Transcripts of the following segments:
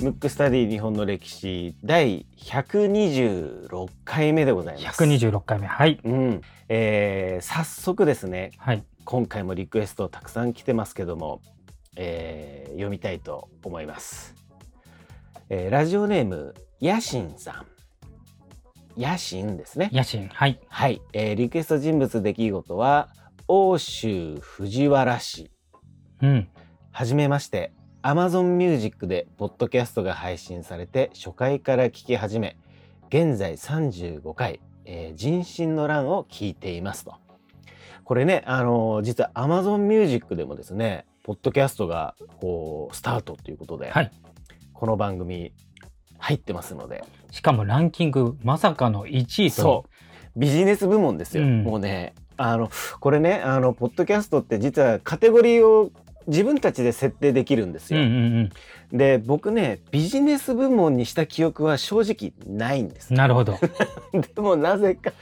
ムックスタディ日本の歴史第126回目でございます。126回目。はい。うん、えー早速ですねはい。今回もリクエストたくさん来てますけども、えー読みたいと思います、えーラジオネームヤシンさんヤシンですね野心。はい。はい、えーリクエスト人物出来事は欧州藤原氏うん。はじめまして。Amazon Music でポッドキャストが配信されて初回から聞き始め現在35回、えー人心の乱を聞いていますと。これねあのー実は Amazon Music でもですねポッドキャストがこうスタートということで、はい。この番組入ってますので。しかもランキングまさかの1位と。ビジネス部門ですよ、うん。もうねあのこれねあのポッドキャストって実はカテゴリーを自分たちで設定できるんですうんよ、うんで僕ねビジネス部門にした記憶は正直ないんですうん。なるほど。でもなぜか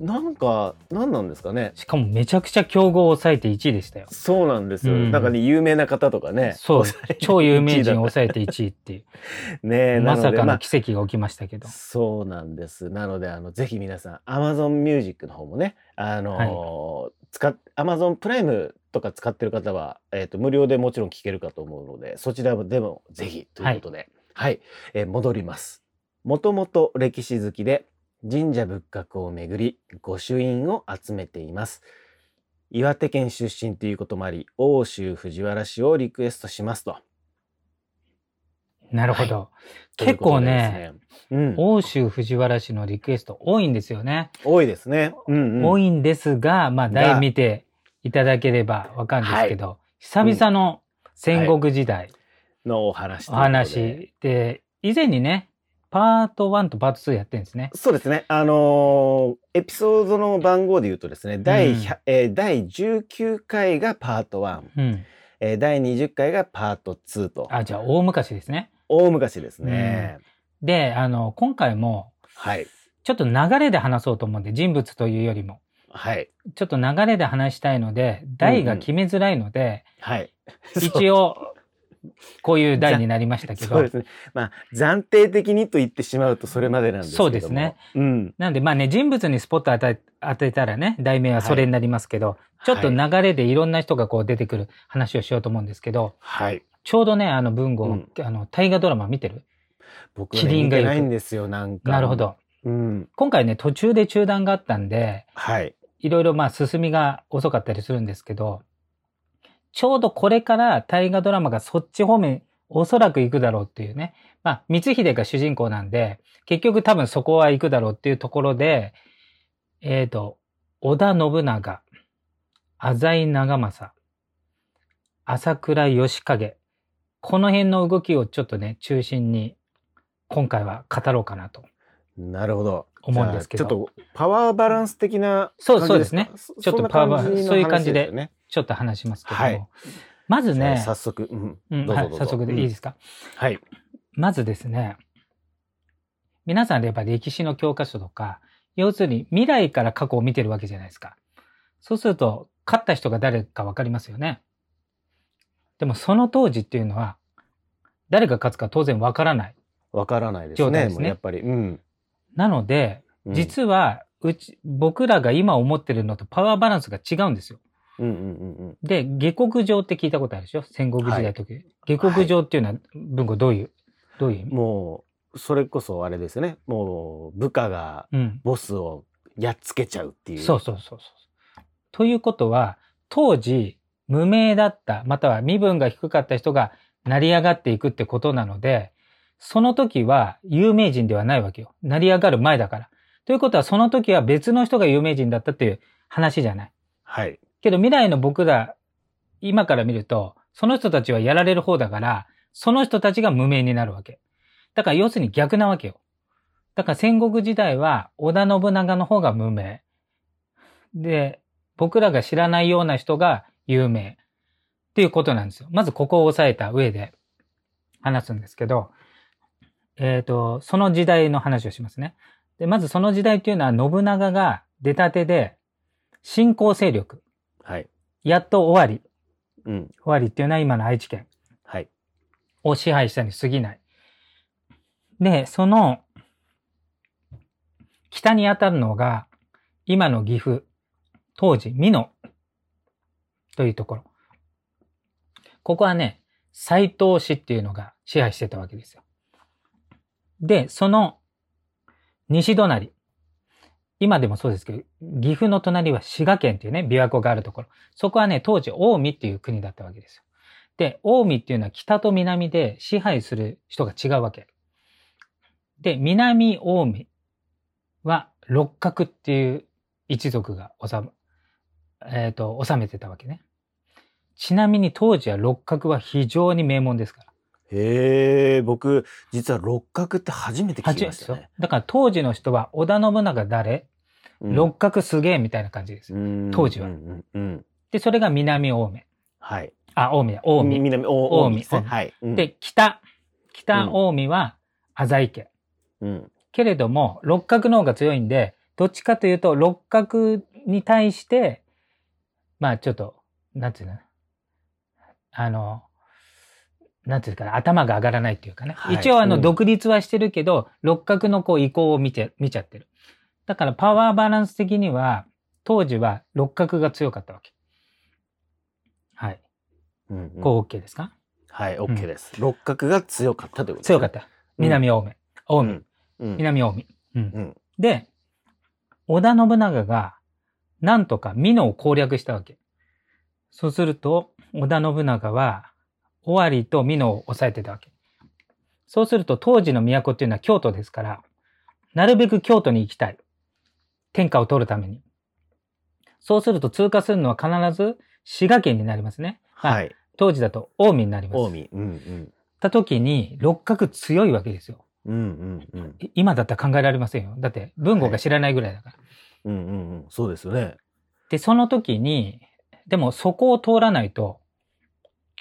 なんか何なんですかねしかもめちゃくちゃ競合を抑えて1位でしたよ。そうなんですよ、うんなんかね有名な方とかねそう。超有名人を1抑えて1位っていう。位 ねえまさかの奇跡が起きましたけど。そうなんです。なので、あの、ぜひ皆さん、Amazon Music の方もね、あのー使っ、Amazon プライムとか使ってる方は、えっ、と、無料でもちろん聞けるかと思うので、そちらでもぜひということで、はい、えー戻ります。もともと歴史好きで、神社仏閣を巡り、御朱印を集めています。岩手県出身ということもあり、欧州藤原氏をリクエストしますと。なるほど。とい結構ね、ね、うん、欧州藤原氏のリクエスト多いんですよね。多いですね。うんうん、多いんですが、まあ、が題見ていただければわかるんですけど、久々の戦国時代のお話とお話で、以前にね、パート1とパート2やってるんですね。そうですね。あのーエピソードの番号で言うとですね、第,、うん100えー第19回がパート1、うん。えー第20回がパート2と、あ、じゃあ大昔ですね。大昔ですね。で、あの、今回も、はい。ちょっと流れで話そうと思うんで、人物というよりも。はい。ちょっと流れで話したいので、題が決めづらいので、はい。一応、こういう題になりましたけど そうで、すね。まあ、暫定的にと言ってしまうとそれまでなんですけ。そうですね。うん。なんでまあね、人物にスポット当て当てたらね、題名はそれになりますけど、ちょっとはい流れでいろんな人がこう出てくる話をしようと思うんですけど、はい。ちょうどね、あの文豪、うんあの大河ドラマ見てる？僕は、ね、見てないんですよ、なんか。なるほ。ど。うん。今回ね、途中で中断があったんで、はい。いろいろまあ進みが遅かったりするんですけど、ちょうどこれから大河ドラマがそっち方面、おそらく行くだろうっていうね。まあ、光秀が主人公なんで、結局多分そこは行くだろうっていうところで、えっ、と、織田信長、浅井長政、朝倉義景、この辺の動きをちょっとね、中心に、今回は語ろうかなと。なるほど。思うんですけどちょっとパワーバランス的なそうそうですそちょっとパワーそんな感じのそういう感じでちょっと話しますけども。はいまずね、早速、うんはい、早速でいいですか？はい。まずですね、皆さんやっぱ歴史の教科書とか、要するに未来から過去を見てるわけじゃないですか。そうすると、勝った人が誰かわかりますよね。でもその当時っていうのは、誰が勝つか当然わからない。わからないですね。すねやっぱり。うん。なので、うん実は、うち、僕らが今思ってるのとパワーバランスが違うんですよ。うんうんうんうん。で、下克上って聞いたことあるでしょ？戦国時代の時、下克上っていうのは文庫どういう、どういう意味？もう、それこそあれですね。もう、部下がうん。ボスをやっつけちゃうっていう。そうそうそうそう。ということは、当時、無名だった、または身分が低かった人が成り上がっていくってことなので、その時は有名人ではないわけよ。成り上がる前だから。ということは、その時は別の人が有名人だったっていう話じゃない。はい。けど未来の僕ら、今から見ると、その人たちはやられる方だから、その人たちが無名になるわけ。だから要するに逆なわけよ。だから戦国時代は織田信長の方が無名。で、僕らが知らないような人が有名。っていうことなんですよ。まずここを押さえた上で話すんですけど、えっ、と、その時代の話をしますね。で、まずその時代っていうのは信長が出たてで、新興勢力。はい。やっと終わり。うん。尾張っていうのは今の愛知県はい。を支配したに過ぎない。で、その、北に当たるのが、今の岐阜、当時、美濃というところ。ここはね、斎藤氏っていうのが支配してたわけですよ。で、その西隣。今でもそうですけど、岐阜の隣は滋賀県っていうね、琵琶湖があるところ。そこはね、当時、近江っていう国だったわけですよ。で、近江っていうのは北と南で支配する人が違うわけ。で、南近江は六角っていう一族が治め、えっ、と、治めてたわけね。ちなみに当時は六角は非常に名門ですから。へえ、僕、実は六角って初めて聞きますしたね。。だから当時の人は織田信長誰、うん六角すげえみたいな感じです当時はうんうんうん。で、それが南近江。はい。あ、近江だ、近江。南、お近江ですねはい。うん、で、北、北近江は浅井家。うん。けれども、六角の方が強いんで、どっちかというと、六角に対して、まあちょっと、なんていうの？あの、なんていうかな、頭が上がらないっていうかね。はい一応あの、うん独立はしてるけど、六角のこう意向を見て、見ちゃってる。だからパワーバランス的には、当時は六角が強かったわけ。はい。うんうんこう OK ですか、はい、OK です。六角が強かったということですね強かった。南青梅。青梅。うん。南近江。うんうんで、織田信長が、なんとか美濃を攻略したわけ。そうすると、織田信長は、尾張と美濃を抑えてたわけ。そうすると、当時の都っていうのは京都ですから、なるべく京都に行きたい。天下を取るために。そうすると通過するのは必ず滋賀県になりますね。まあはい。当時だと近江になります。近江。うんうん。た時に、六角強いわけですよ。うんうんうん。い今だったら考えられませんよ。だって文豪が知らないぐらいだから。うんうんうん。そうですよね。で、その時に、でもそこを通らないと、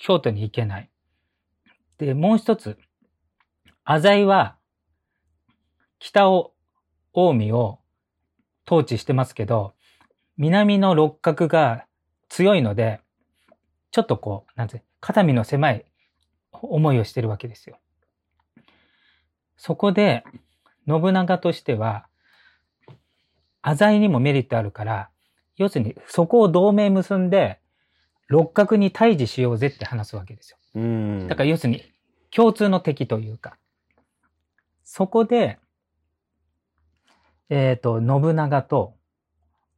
京都に行けない。で、もう一つ、浅井は、北を、近江を統治してますけど、南の六角が強いので、ちょっとこう、なんて、肩身の狭い思いをしてるわけですよ。そこで、信長としては、浅井にもメリットあるから、要するに、そこを同盟結んで、六角に対峙しようぜって話すわけですよ。うん。だから要するに、共通の敵というか、そこで、えっ、と、信長と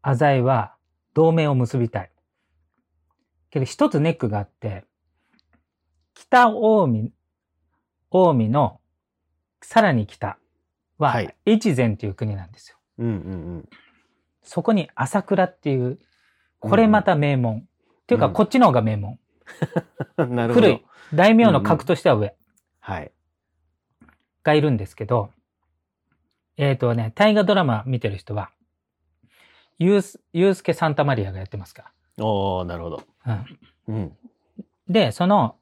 浅井は同盟を結びたい。けど一つネックがあって、北近江、近江のさらに北ははい、越前っていう国なんですよ。うんうんそこに朝倉っていう、これまた名門。っていうか、うんこっちの方が名門。うん。なるほど。古い。大名の格としては上はい。がいるんですけど、えっ、とね、大河ドラマ見てる人は、ユース、ユースケ・サンタマリアがやってますかおー、なるほど。ら。うん。うん。で、その、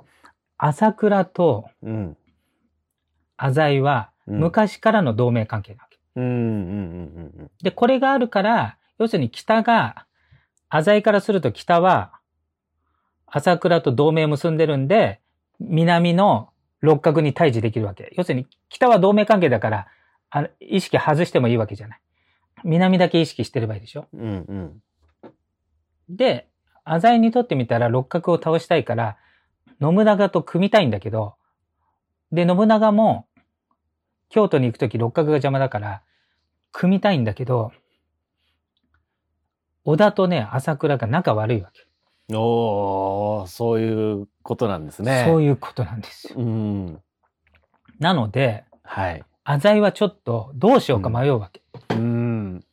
朝倉とうん。浅井は、うん昔からの同盟関係なわけ。うんうんうんうんで、これがあるから、要するに北が、浅井からすると北は、朝倉と同盟を結んでるんで、南の六角に対峙できるわけ。要するに、北は同盟関係だから、あの意識外してもいいわけじゃない。南だけ意識してればいいでしょ。うん。うんうん。で、浅井にとってみたら六角を倒したいから、信長と組みたいんだけど、で、信長も、京都に行くとき六角が邪魔だから、組みたいんだけど、織田とね、朝倉が仲悪いわけ。おー、そういうことなんですね。そういう。ことなんですよ。うん。なので、はい。浅井はちょっとどうしようか迷うわけ。うん。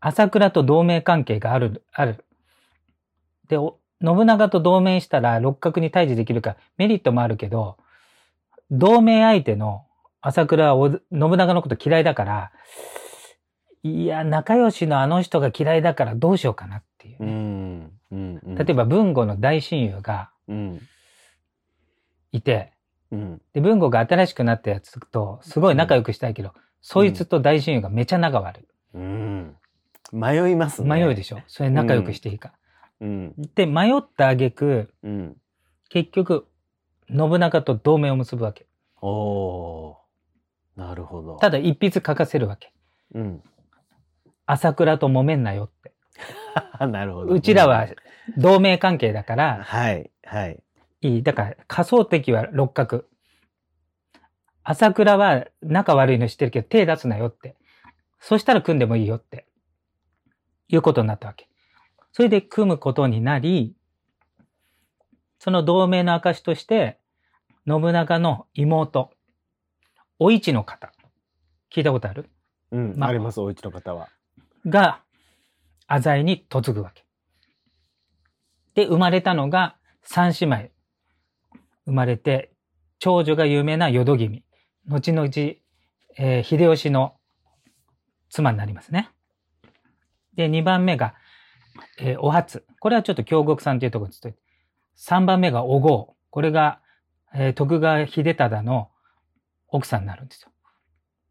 朝倉と同盟関係がある、ある。で、お信長と同盟したら六角に対峙できるからメリットもあるけど、同盟相手の朝倉はお信長のこと嫌いだから、いや、仲良しのあの人が嫌いだからどうしようかなっていううね、例えば文吾の大親友がうん。いて、うん。で、文吾が新しくなったやつとすごい仲良くしたいけど、そいつと大親友がめちゃ仲悪い。うん。迷いますね。迷うでしょ？それ仲良くしていいか。うん。で、迷った挙句、うん。結局、信長と同盟を結ぶわけ。おー。なるほど。ただ一筆書かせるわけ。うん。朝倉と揉めんなよって。なるほど。うちらは同盟関係だから、はい。はい。いい。だから仮想敵は六角。朝倉は仲悪いの知ってるけど手出すなよって。そしたら組んでもいいよって。いうことになったわけ。それで組むことになり、その同盟の証として、信長の妹、お市の方。聞いたことある？うん。まあります、おうちの方は。が、浅井に嫁ぐわけ。で、生まれたのが三姉妹。生まれて、長女が有名な淀君。後々、えー秀吉の妻になりますね。で、二番目が、えーお初。これはちょっと京極さんというところについて。三番目がお郷。これが、えー徳川秀忠の奥さんになるんですよ。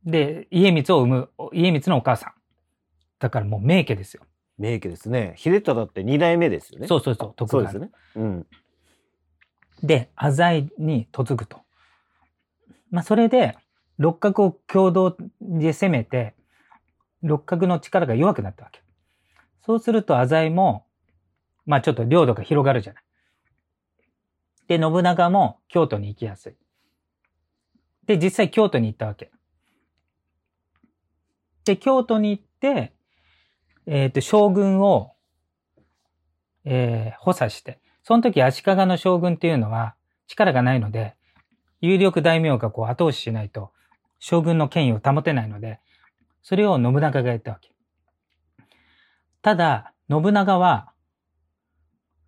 で、家光を生む、家光のお母さん。だからもう名家ですよ。名家ですね。秀忠って二代目ですよね。そうそうそう、徳川のそうですね。うん。で、浅井に嫁ぐと。まあ、それで、六角を共同で攻めて、六角の力が弱くなったわけ。そうすると浅井も、まあちょっと領土が広がるじゃない。で、信長も京都に行きやすい。で、実際京都に行ったわけ。で、京都に行って、えっ、と、将軍を、えー補佐して、その時足利の将軍っていうのは力がないので、有力大名がこう後押ししないと将軍の権威を保てないので、それを信長がやったわけ。ただ、信長は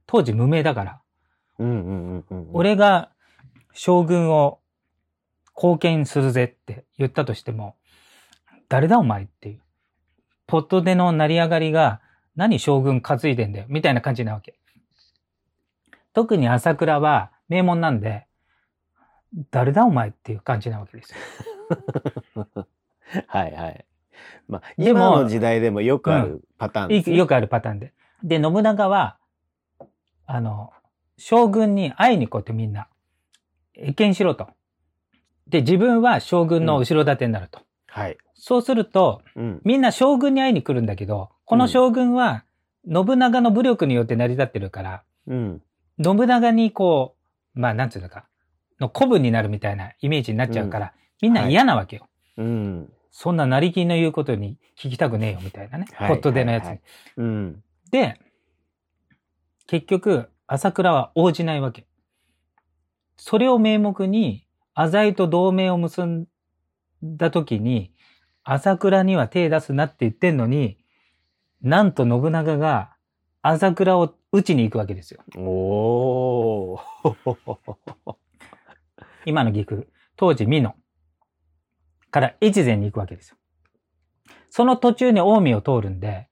当時無名だから、うんうんうんうん。俺が将軍を貢献するぜって言ったとしても、誰だお前っていう。ポットでの成り上がりが何将軍担いでんだよみたいな感じなわけ。特に朝倉は名門なんで、誰だお前っていう感じなわけですよ。はいはい。まあ、今の時代でもよくあるパターンですね、よくあるパターンで。で、信長は、あの、将軍に会いに行こうってみんな。謁見しろと。で、自分は将軍の後ろ盾になると。はい。そうすると、うん。みんな将軍に会いに来るんだけど、この将軍は信長の武力によって成り立ってるから、うん。信長にこう、まあなんつうのか、の古文になるみたいなイメージになっちゃうから、みんな嫌なわけよ。うん。そんな成金の言うことに聞きたくねえよみたいなね。はいポットでのやつに。はいはいうん。で、結局、朝倉は応じないわけ。それを名目に、浅井と同盟を結んだ時に、朝倉には手出すなって言ってんのに、なんと信長が朝倉を打ちに行くわけですよ。おー。今の岐阜、当時美濃から越前に行くわけですよ。その途中に近江を通るんで、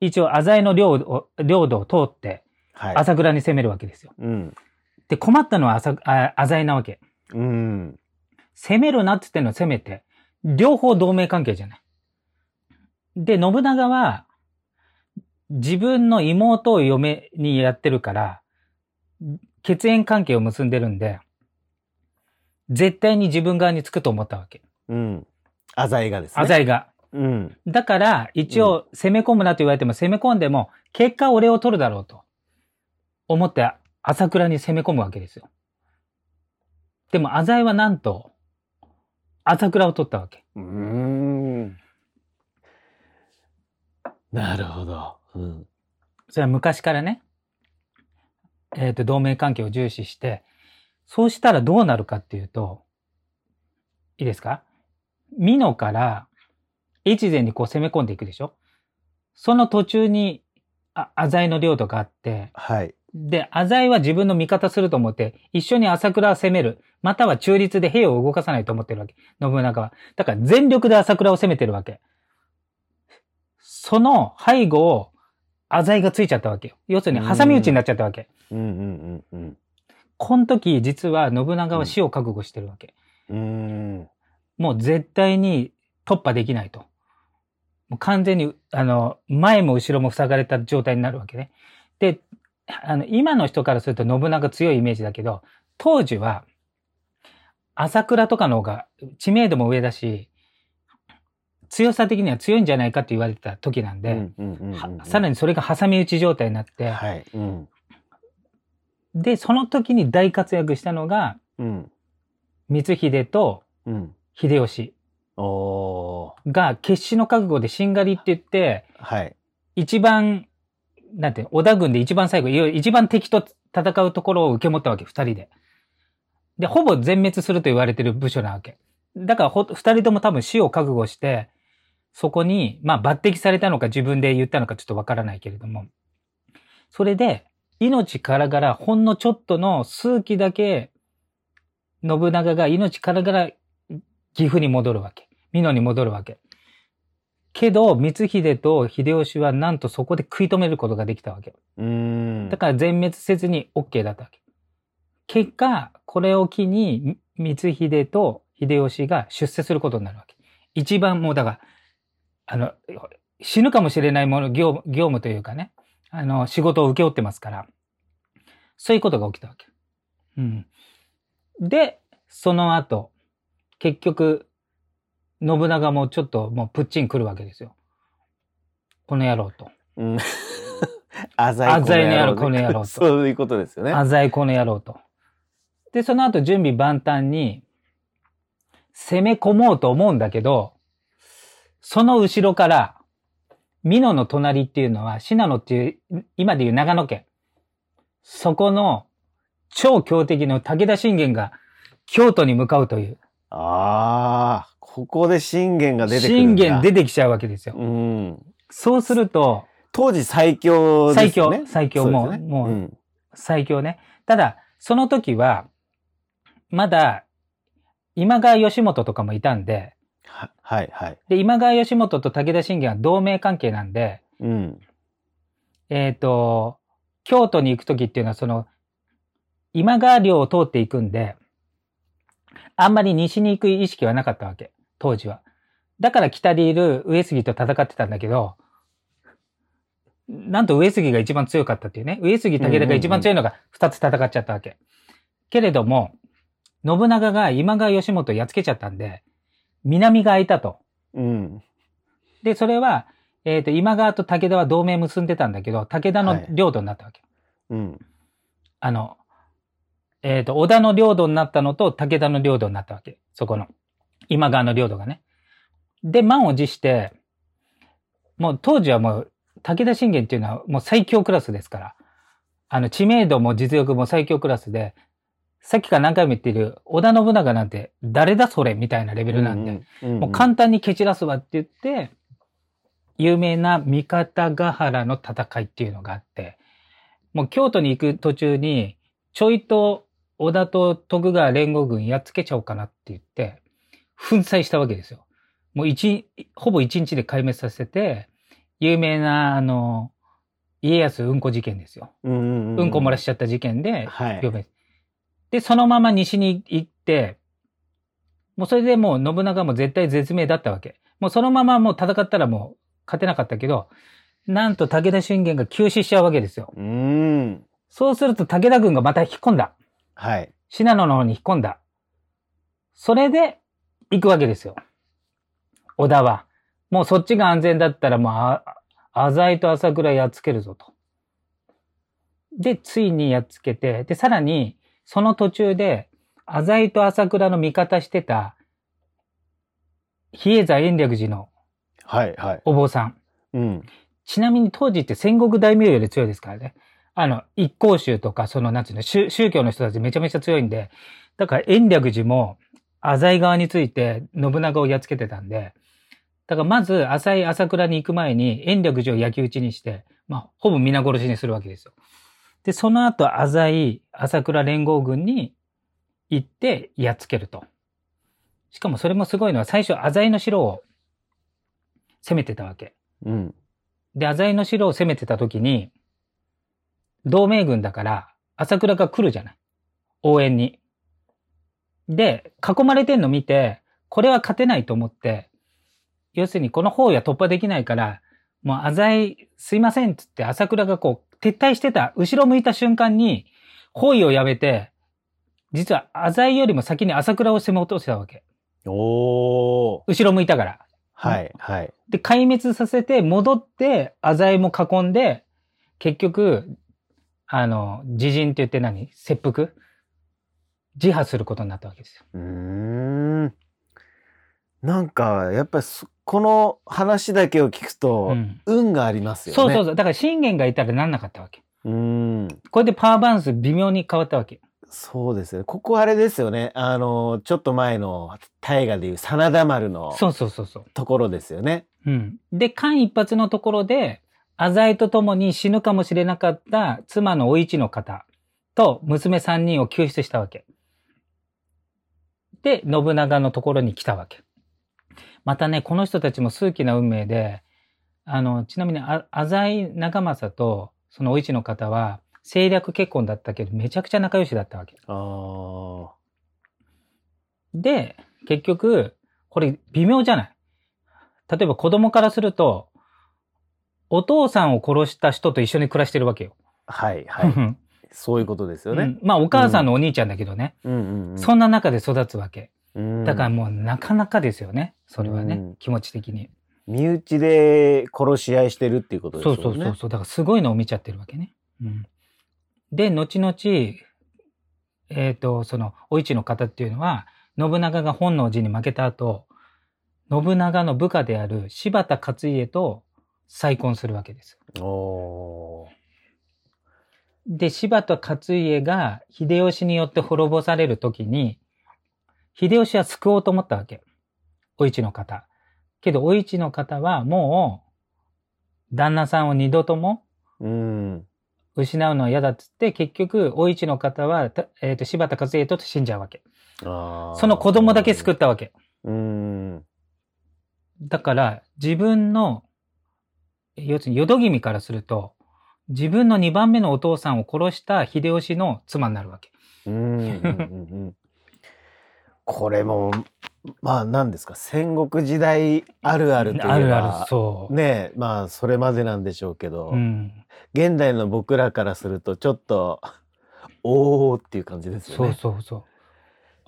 一応浅井の領土領土を通ってはい。朝倉に攻めるわけですよ。うん。で、困ったのは浅井なわけ。うん。攻めるなって言ってんの攻めて、両方同盟関係じゃない。で、信長は、自分の妹を嫁にやってるから、血縁関係を結んでるんで、絶対に自分側につくと思ったわけ。うん。浅井がですね。浅井が。うん。だから、一応攻め込むなと言われても攻め込んでも、結果俺を取るだろうと。思って、朝倉に攻め込むわけですよ。でも、浅井はなんと、朝倉を取ったわけ。うーん。なるほど。うん。それは昔からね、えっ、と、同盟関係を重視して、そうしたらどうなるかっていうと、いいですか？美濃から越前にこう攻め込んでいくでしょ？その途中に、あ、浅井の領土があって、はい。で、浅井は自分の味方すると思って、一緒に朝倉を攻める。または中立で兵を動かさないと思ってるわけ。信長は。だから全力で朝倉を攻めてるわけ。その背後を浅井がついちゃったわけよ。要するに挟み撃ちになっちゃったわけ。うんうんうんうん。この時、実は信長は死を覚悟してるわけ。うーん。もう絶対に突破できないと。もう完全に、あの、前も後ろも塞がれた状態になるわけね。で、あの、今の人からすると信長強いイメージだけど、当時は、朝倉とかの方が知名度も上だし、強さ的には強いんじゃないかって言われてた時なんで、さらにそれが挟み撃ち状態になって、はい。うん。で、その時に大活躍したのが、うん。光秀とうん。秀吉。が決死の覚悟でしんがりって言って、はい。一番、なんて、織田軍で一番最後、一番敵と戦うところを受け持ったわけ、二人で。で、ほぼ全滅すると言われてる部署なわけ。だから、二人とも多分死を覚悟して、そこに、まあ抜擢されたのか自分で言ったのかちょっとわからないけれども、それで、命からがら、ほんのちょっとの数期だけ、信長が命からがら岐阜に戻るわけ。美濃に戻るわけ。けど、光秀と秀吉はなんとそこで食い止めることができたわけ。うーん。だから全滅せずに OK だったわけ。結果、これを機に、み光秀と秀吉が出世することになるわけ。一番もうだから、あの、死ぬかもしれないもの、業務業務というかね、あの、仕事を請け負ってますから、そういうことが起きたわけ。うん。で、その後、結局、信長もちょっともうプッチン来るわけですよ。この野郎と。うん。あざいの野郎この野郎と そういうことですよね。あざいこの野郎と。で、その後準備万端に攻め込もうと思うんだけど、その後ろから、美濃の隣っていうのは、信濃っていう、今でいう長野県。そこの超強敵の武田信玄が京都に向かうという。ああ、ここで信玄が出てくるん信だ。玄出てきちゃうわけですよ。うん。そうすると、当時最強ですよね。最強最強そうねもうもうん最強ね。ただ、その時は、まだ、今川義元とかもいたんで、ははい、はい。で、今川義元と武田信玄は同盟関係なんで、うん。えっ、と、京都に行く時っていうのはその、今川領を通っていくんで、あんまり西に行く意識はなかったわけ、当時は。だから北でいる上杉と戦ってたんだけど、なんと上杉が一番強かったっていうね。上杉武田が一番強いのが二つ戦っちゃったわけ。けれども、信長が今川義元をやっつけちゃったんで、南が空いたと。うん。で、それは、えっ、と、今川と武田は同盟結んでたんだけど、武田の領土になったわけ。うん。あの、えっ、と、織田の領土になったのと武田の領土になったわけ。そこの。今川の領土がね。で、満を持して、もう当時はもう、武田信玄っていうのはもう最強クラスですから。あの、知名度も実力も最強クラスで、さっきから何回も言っている織田信長なんて誰だそれみたいなレベルなんで、うん、うん。もう簡単に蹴散らすわって言って、有名な三方ヶ原の戦いっていうのがあって、もう京都に行く途中に、ちょいと織田と徳川連合軍やっつけちゃおうかなって言って、粉砕したわけですよ。もう一、ほぼ一日で壊滅させて、有名な、あの、家康うんこ事件ですよ。うんうんうん。うんこ漏らしちゃった事件で、はい。で、そのまま西に行って、もうそれでもう信長も絶対絶命だったわけ。もうそのままもう戦ったらもう勝てなかったけど、なんと武田信玄が急死しちゃうわけですよ。うーん。そうすると武田軍がまた引っ込んだ。はい。信濃の方に引っ込んだ。それで行くわけですよ。織田は。もうそっちが安全だったらもうあ、浅井と朝倉やっつけるぞと。で、ついにやっつけて、で、さらに、その途中で、浅井と朝倉の味方してた、比叡山延暦寺のはい、はい。お坊さん。うん。ちなみに当時って戦国大名より強いですからね。あの、一向宗とか、その、なんていうの、宗宗教の人たちめちゃめちゃ強いんで、だから延暦寺も、浅井側について信長をやっつけてたんで、だからまず浅井朝倉に行く前に延暦寺を焼き討ちにして、まあ、ほぼ皆殺しにするわけですよ。で、その後浅井朝倉連合軍に行ってやっつけると。しかもそれもすごいのは最初浅井の城を攻めてたわけ。うん。で、浅井の城を攻めてた時に、同盟軍だから、朝倉が来るじゃない。応援に。で、囲まれてんの見て、これは勝てないと思って、要するにこの方や突破できないから、もう浅井すいませんっつって朝倉がこう撤退してた、後ろ向いた瞬間に、包囲をやめて、実は浅井よりも先に朝倉を攻め落としたわけ。おー。後ろ向いたから。はい、はい。で、壊滅させて、戻って、浅井も囲んで、結局、あの、自陣って言って何？切腹？自破することになったわけですよ。うーん。なんか、やっぱりそ、この話だけを聞くと、うん運がありますよね。そうそうそう。だから信玄がいたらなんなかったわけ。う。ん。これでパワーバランス微妙に変わったわけ。そうですよね。ここあれですよね。あの、ちょっと前の大河でいう真田丸のそうそうそうそう。ところですよね。うん。で、間一髪のところで、浅井と共に死ぬかもしれなかった妻のお市の方と娘三人を救出したわけ。で、信長のところに来たわけ。またね、この人たちも数奇な運命で、あの、ちなみに、あ浅井長政とそのお市の方は政略結婚だったけど、めちゃくちゃ仲良しだったわけ。ああ。で、結局、これ微妙じゃない？例えば子供からすると、お父さんを殺した人と一緒に暮らしてるわけよ。はい、はい。そういうことですよね。うんまあお母さんのお兄ちゃんだけどね。そんな中で育つわけ。うんだからもうなかなかですよね。それはね。うん気持ち的に。身内で殺し合いしてるっていうことですそよね。うそうそうそう。だからすごいのを見ちゃってるわけね。うん、で、後々、えっ、と、その、お市の方っていうのは、信長が本能寺に負けた後、信長の部下である柴田勝家と再婚するわけです。おで、柴田勝家が秀吉によって滅ぼされるときに、秀吉は救おうと思ったわけ。お市の方。けど、お市の方はもう、旦那さんを二度とも。失うのは嫌だっつって、結局、お市の方は、たえっ、と、柴田勝家と死んじゃうわけ。その子供だけ救ったわけ。うん。だから、自分の、要するに、淀君からすると、自分の二番目のお父さんを殺した秀吉の妻になるわけ。うんうんうんうん。これも、まあ何ですか、戦国時代あるあるといえばあるある、そう。ねえ、まあそれまでなんでしょうけど、うん。現代の僕らからするとちょっと、おーっていう感じですよそうね。そうそう。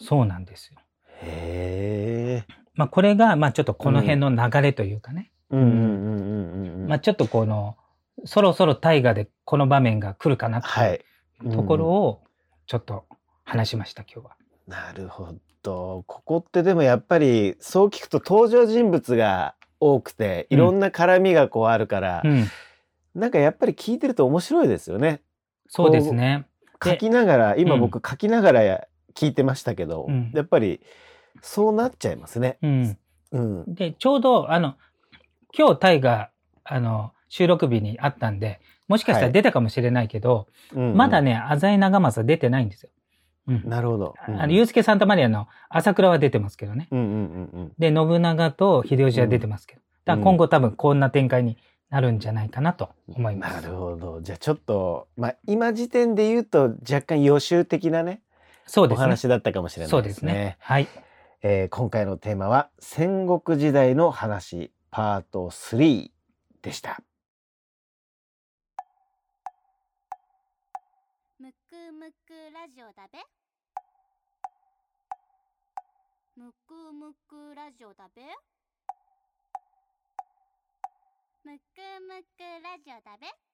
そうなんですよ。へえ。まあこれが、まあちょっとこの辺の流れというかね。うんうんうんうんうん。まあちょっとこの、そろそろ大河でこの場面が来るかなってはいい。うところをちょっと話しました、今日は。なるほど。ここってでもやっぱりそう聞くと登場人物が多くていろんな絡みがこうあるから、うん。なんかやっぱり聞いてると面白いですよね。そうですね。で書きながら今うん僕書きながらや聞いてましたけど、うんやっぱりそうなっちゃいますね。うん。うん。で、ちょうど、あの、今日タイが、あの、収録日にあったんで、もしかしたら出たかもしれないけど、うんうんまだ。ね、浅井長政出てないんですよ。うん。なるほど。うんあの、ユースケ・サンタマリアの朝倉は出てますけどね。うんうんうんうん。で、信長と秀吉は出てますけど。だから今後多分こんな展開になるんじゃないかなと思います。なるほど。じゃあちょっと、まあ今時点で言うと若干予習的なね、おそうですね。話だったかもしれないでね。そうですすね。はい。えー今回のテーマは戦国時代の話パート3でした。くラジオだべ？むくむくラジオだべ？むくむくラジオだべ？